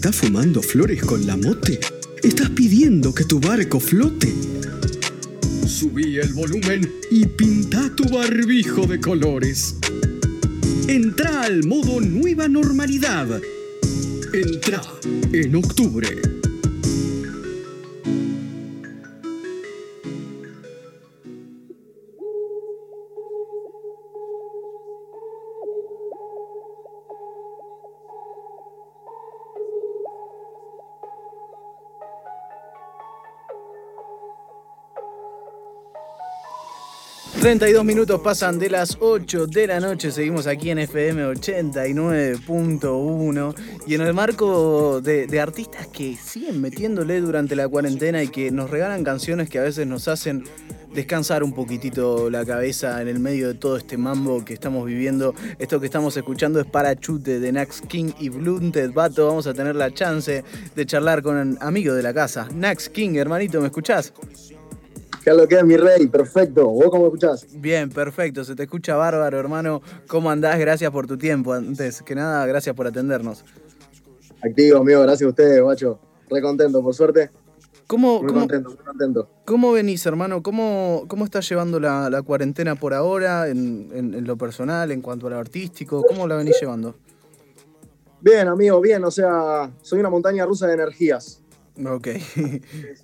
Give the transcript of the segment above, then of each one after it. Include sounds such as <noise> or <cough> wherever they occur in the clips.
¿Estás fumando flores con la mote? ¿Estás pidiendo que tu barco flote? Subí el volumen y pinta tu barbijo de colores. Entra al modo nueva normalidad. Entra en octubre. 32 minutos pasan de las 8 de la noche, seguimos aquí en FM 89.1 y en el marco de, artistas que siguen metiéndole durante la cuarentena y que nos regalan canciones que a veces nos hacen descansar un poquitito la cabeza en el medio de todo este mambo que estamos viviendo. Esto que estamos escuchando es Parachute de Nax King y Blunted Bato. Vamos a tener la chance de charlar con un amigo de la casa. Nax King, hermanito, ¿me escuchás? ¿Qué es lo que es mi rey? Perfecto. ¿Vos cómo me escuchás? Bien, perfecto. Se te escucha bárbaro, hermano. ¿Cómo andás? Gracias por tu tiempo. Antes que nada, gracias por atendernos. Activo, amigo. Gracias a ustedes, guacho. Re contento, por suerte. ¿Cómo, muy contento, muy contento. ¿Cómo venís, hermano? ¿Cómo, cómo estás llevando la, cuarentena por ahora en, lo personal, en cuanto a lo artístico? ¿Cómo la venís llevando? Bien, amigo, bien. O sea, soy una montaña rusa de energías. Ok.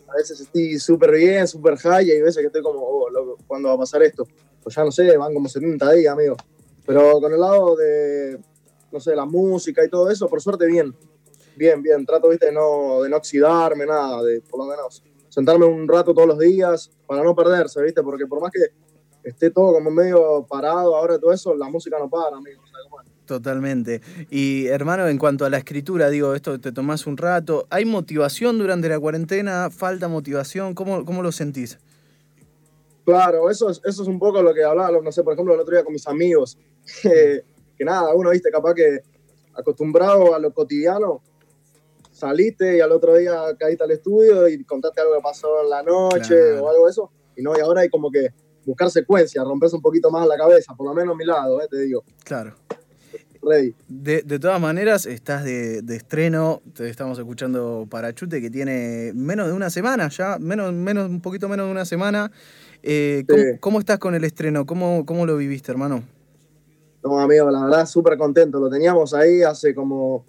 a veces estoy súper bien, súper high, y hay veces que estoy como, oh, loco, ¿cuándo va a pasar esto? Pues ya no sé, van como 70 días, amigo. Pero con el lado de, no sé, la música y todo eso, por suerte bien. Bien, bien. Trato, viste, de no, de no oxidarme, nada, de por lo menos sentarme un rato todos los días para no perderse, viste, porque por más que esté todo como medio parado ahora todo eso, la música no para, amigo. Totalmente. Y hermano, en cuanto a la escritura, digo, esto te tomás un rato. ¿Hay motivación durante la cuarentena? ¿Falta motivación? ¿Cómo, cómo lo sentís? Claro, eso es, eso es un poco lo que hablaba, no sé, por ejemplo, el otro día con mis amigos. <laughs> que nada, uno, viste, capaz que acostumbrado a lo cotidiano, saliste y al otro día caíste al estudio y contaste algo que pasó en la noche o algo de eso. Y no, y ahora hay como que buscar secuencia, romperse un poquito más la cabeza, por lo menos a mi lado, eh, te digo. Claro. De, todas maneras, estás de, estreno, te estamos escuchando Parachute, que tiene menos de una semana ya, menos, menos, un poquito menos de una semana. Eh, ¿cómo, estás con el estreno? ¿Cómo, ¿Cómo lo viviste, hermano? No, amigo, la verdad, súper contento. Lo teníamos ahí hace como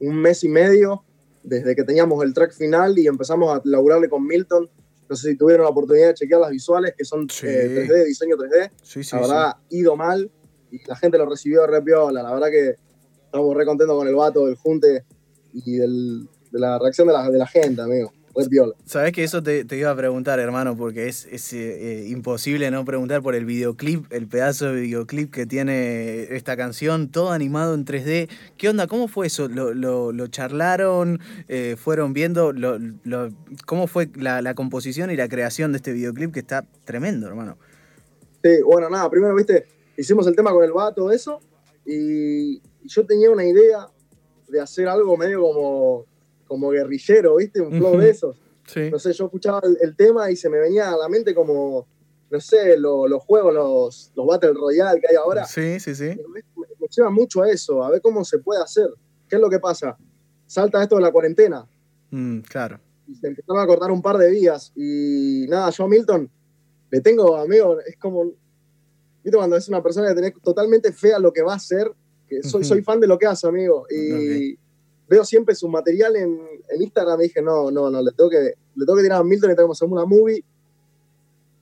un mes y medio, desde que teníamos el track final y empezamos a laburarle con Milton. No sé si tuvieron la oportunidad de chequear las visuales, que son 3D, eh, diseño 3D. Sí, sí, la verdad, ido mal y la gente lo recibió re piola. La verdad que estamos re contentos con el vato, del junte y de la reacción de la, de la gente, amigo. Re piola. Sabes que eso te, iba a preguntar, hermano, porque es, es eh, eh, imposible no preguntar por el videoclip, el pedazo de videoclip que tiene esta canción, todo animado en 3D. ¿Qué onda? ¿Cómo fue eso? ¿Lo, lo, charlaron? Eh, ¿Fueron viendo? Lo, ¿Cómo fue la, la composición y la creación de este videoclip que está tremendo, hermano? Sí, bueno, nada, primero, viste, hicimos el tema con el vato, eso, y, yo tenía una idea de hacer algo medio como, como guerrillero, ¿viste? Un flow de esos. No sé, yo escuchaba el, tema y se me venía a la mente como, no sé, los juegos, los, los Battle Royale que hay ahora. Sí, sí, sí. Me, lleva mucho a eso, a ver cómo se puede hacer. ¿Qué es lo que pasa? Salta esto de la cuarentena. Mm, claro. Y se empezaron a cortar un par de días. Y nada, yo a Milton le tengo, amigo, es como, ¿Viste cuando es una persona que tenés totalmente fea lo que va a hacer? Que soy, soy fan de lo que hace, amigo. Y veo siempre su material en, en, Instagram y dije, no, no, no, le tengo que, le tengo que tirar a Milton y tengo que hacer una movie.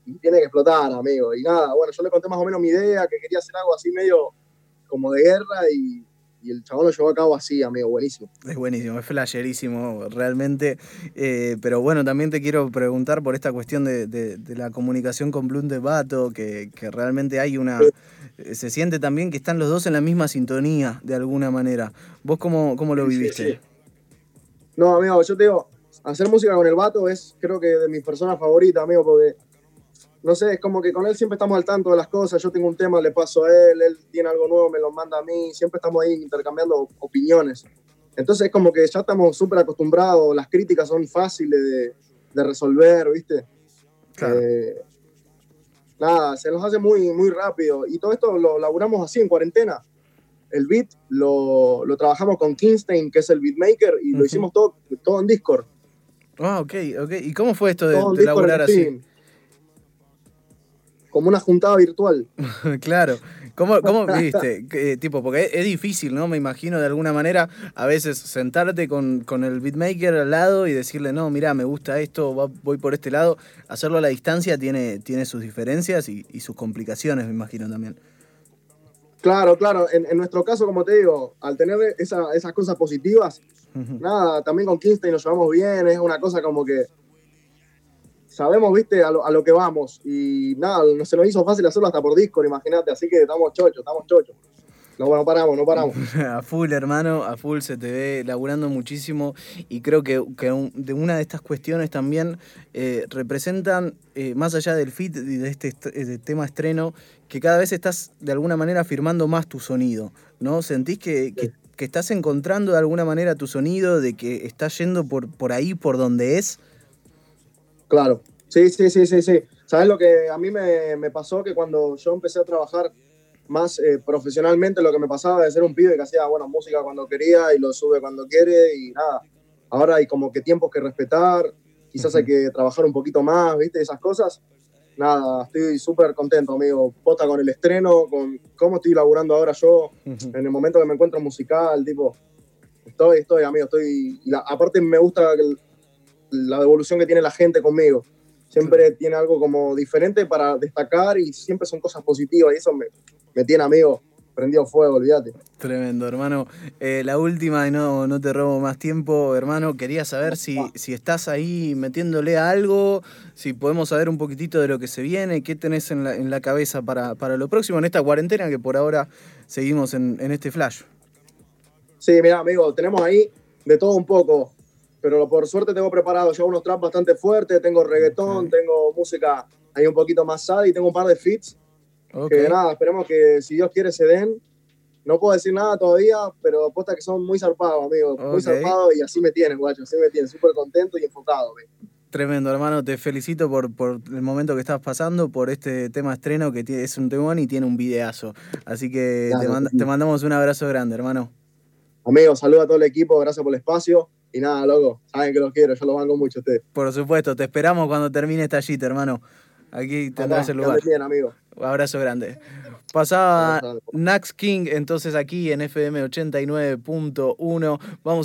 Y tiene que explotar, amigo. Y nada, bueno, yo le conté más o menos mi idea, que quería hacer algo así medio como de guerra y y el chabón lo llevó a cabo así, amigo, buenísimo. Es buenísimo, es flasherísimo, realmente. Eh, pero bueno, también te quiero preguntar por esta cuestión de, la comunicación con Bloom de Bato, que, realmente hay una. Eh, se siente también que están los dos en la misma sintonía, de alguna manera. ¿Vos cómo, cómo lo viviste? No, amigo, yo te digo, hacer música con el Bato es, creo que, de mis personas favoritas, amigo, porque no sé, es como que con él siempre estamos al tanto de las cosas, yo tengo un tema, le paso a él, él tiene algo nuevo, me lo manda a mí, siempre estamos ahí intercambiando opiniones. Entonces es como que ya estamos súper acostumbrados, las críticas son fáciles de, resolver, ¿viste? Claro. Eh, nada, se nos hace muy, muy rápido. Y todo esto lo laburamos así en cuarentena. el beat lo, lo, trabajamos con Kingstein, que es el beatmaker, y lo hicimos todo, todo en Discord. Ah, ok, ok. ¿Y cómo fue esto de, de elaborar así? Como una juntada virtual. <laughs> claro. ¿Cómo, cómo <laughs> viste? Eh, tipo, porque es, difícil, ¿no? Me imagino de alguna manera a veces sentarte con, con, el beatmaker al lado y decirle, no, mira, me gusta esto, voy por este lado. Hacerlo a la distancia tiene, tiene sus diferencias y, y sus complicaciones, me imagino también. Claro, claro. En, en, nuestro caso, como te digo, al tener esa, esas cosas positivas, nada, también con Kingston nos llevamos bien, es una cosa como que sabemos, viste, a lo, a lo que vamos. Y nada, no se nos hizo fácil hacerlo hasta por Discord, imagínate, así que estamos chochos, estamos chochos. No, no paramos, no paramos. <laughs> a full, hermano, a full se te ve laburando muchísimo y creo que, que de una de estas cuestiones también eh, representan, eh, más allá del fit y de este tema estreno, que cada vez estás de alguna manera afirmando más tu sonido, ¿no? ¿Sentís que, que, que estás encontrando de alguna manera tu sonido, de que estás yendo por, por ahí, por donde es? Claro, sí, sí, sí, sí, sí. ¿Sabes lo que a mí me, me pasó? Que cuando yo empecé a trabajar más eh, profesionalmente, lo que me pasaba de ser un pibe que hacía, bueno, música cuando quería y lo sube cuando quiere y nada. Ahora hay como que tiempos que respetar, quizás hay que trabajar un poquito más, ¿viste? Esas cosas. Nada, estoy súper contento, amigo. Pota con el estreno, con cómo estoy laburando ahora yo, en el momento que me encuentro musical, tipo, estoy, estoy, amigo, estoy... Y la, aparte me gusta la devolución que tiene la gente conmigo. Siempre tiene algo como diferente para destacar y siempre son cosas positivas y eso me, me tiene, amigo, prendido fuego, olvídate. Tremendo, hermano. Eh, la última, y no, no te robo más tiempo, hermano, quería saber si, si estás ahí metiéndole a algo, si podemos saber un poquitito de lo que se viene, qué tenés en la, en la cabeza para, para lo próximo en esta cuarentena que por ahora seguimos en, en este flash. Sí, mira, amigo, tenemos ahí de todo un poco pero por suerte tengo preparado ya unos traps bastante fuertes, tengo reggaetón, okay. tengo música ahí un poquito más sad y tengo un par de fits. Okay. Que nada, esperemos que si Dios quiere se den. No puedo decir nada todavía, pero apuesta que son muy zarpados, amigo. Okay. Muy zarpados y así me tienen, guacho. Así me tienen, súper contento y enfocado. Amigo. Tremendo, hermano. Te felicito por, por el momento que estás pasando, por este tema estreno que tiene, es un temón y tiene un videazo. Así que claro, te, manda, te mandamos un abrazo grande, hermano. Amigo, saludo a todo el equipo, gracias por el espacio. Y nada, loco, saben que los quiero, yo los banco mucho a ustedes. Por supuesto, te esperamos cuando termine esta gita, hermano. Aquí tendrás el lugar. Bien, amigo. Abrazo grande. Pasaba Nax King, entonces aquí en FM 89.1. Vamos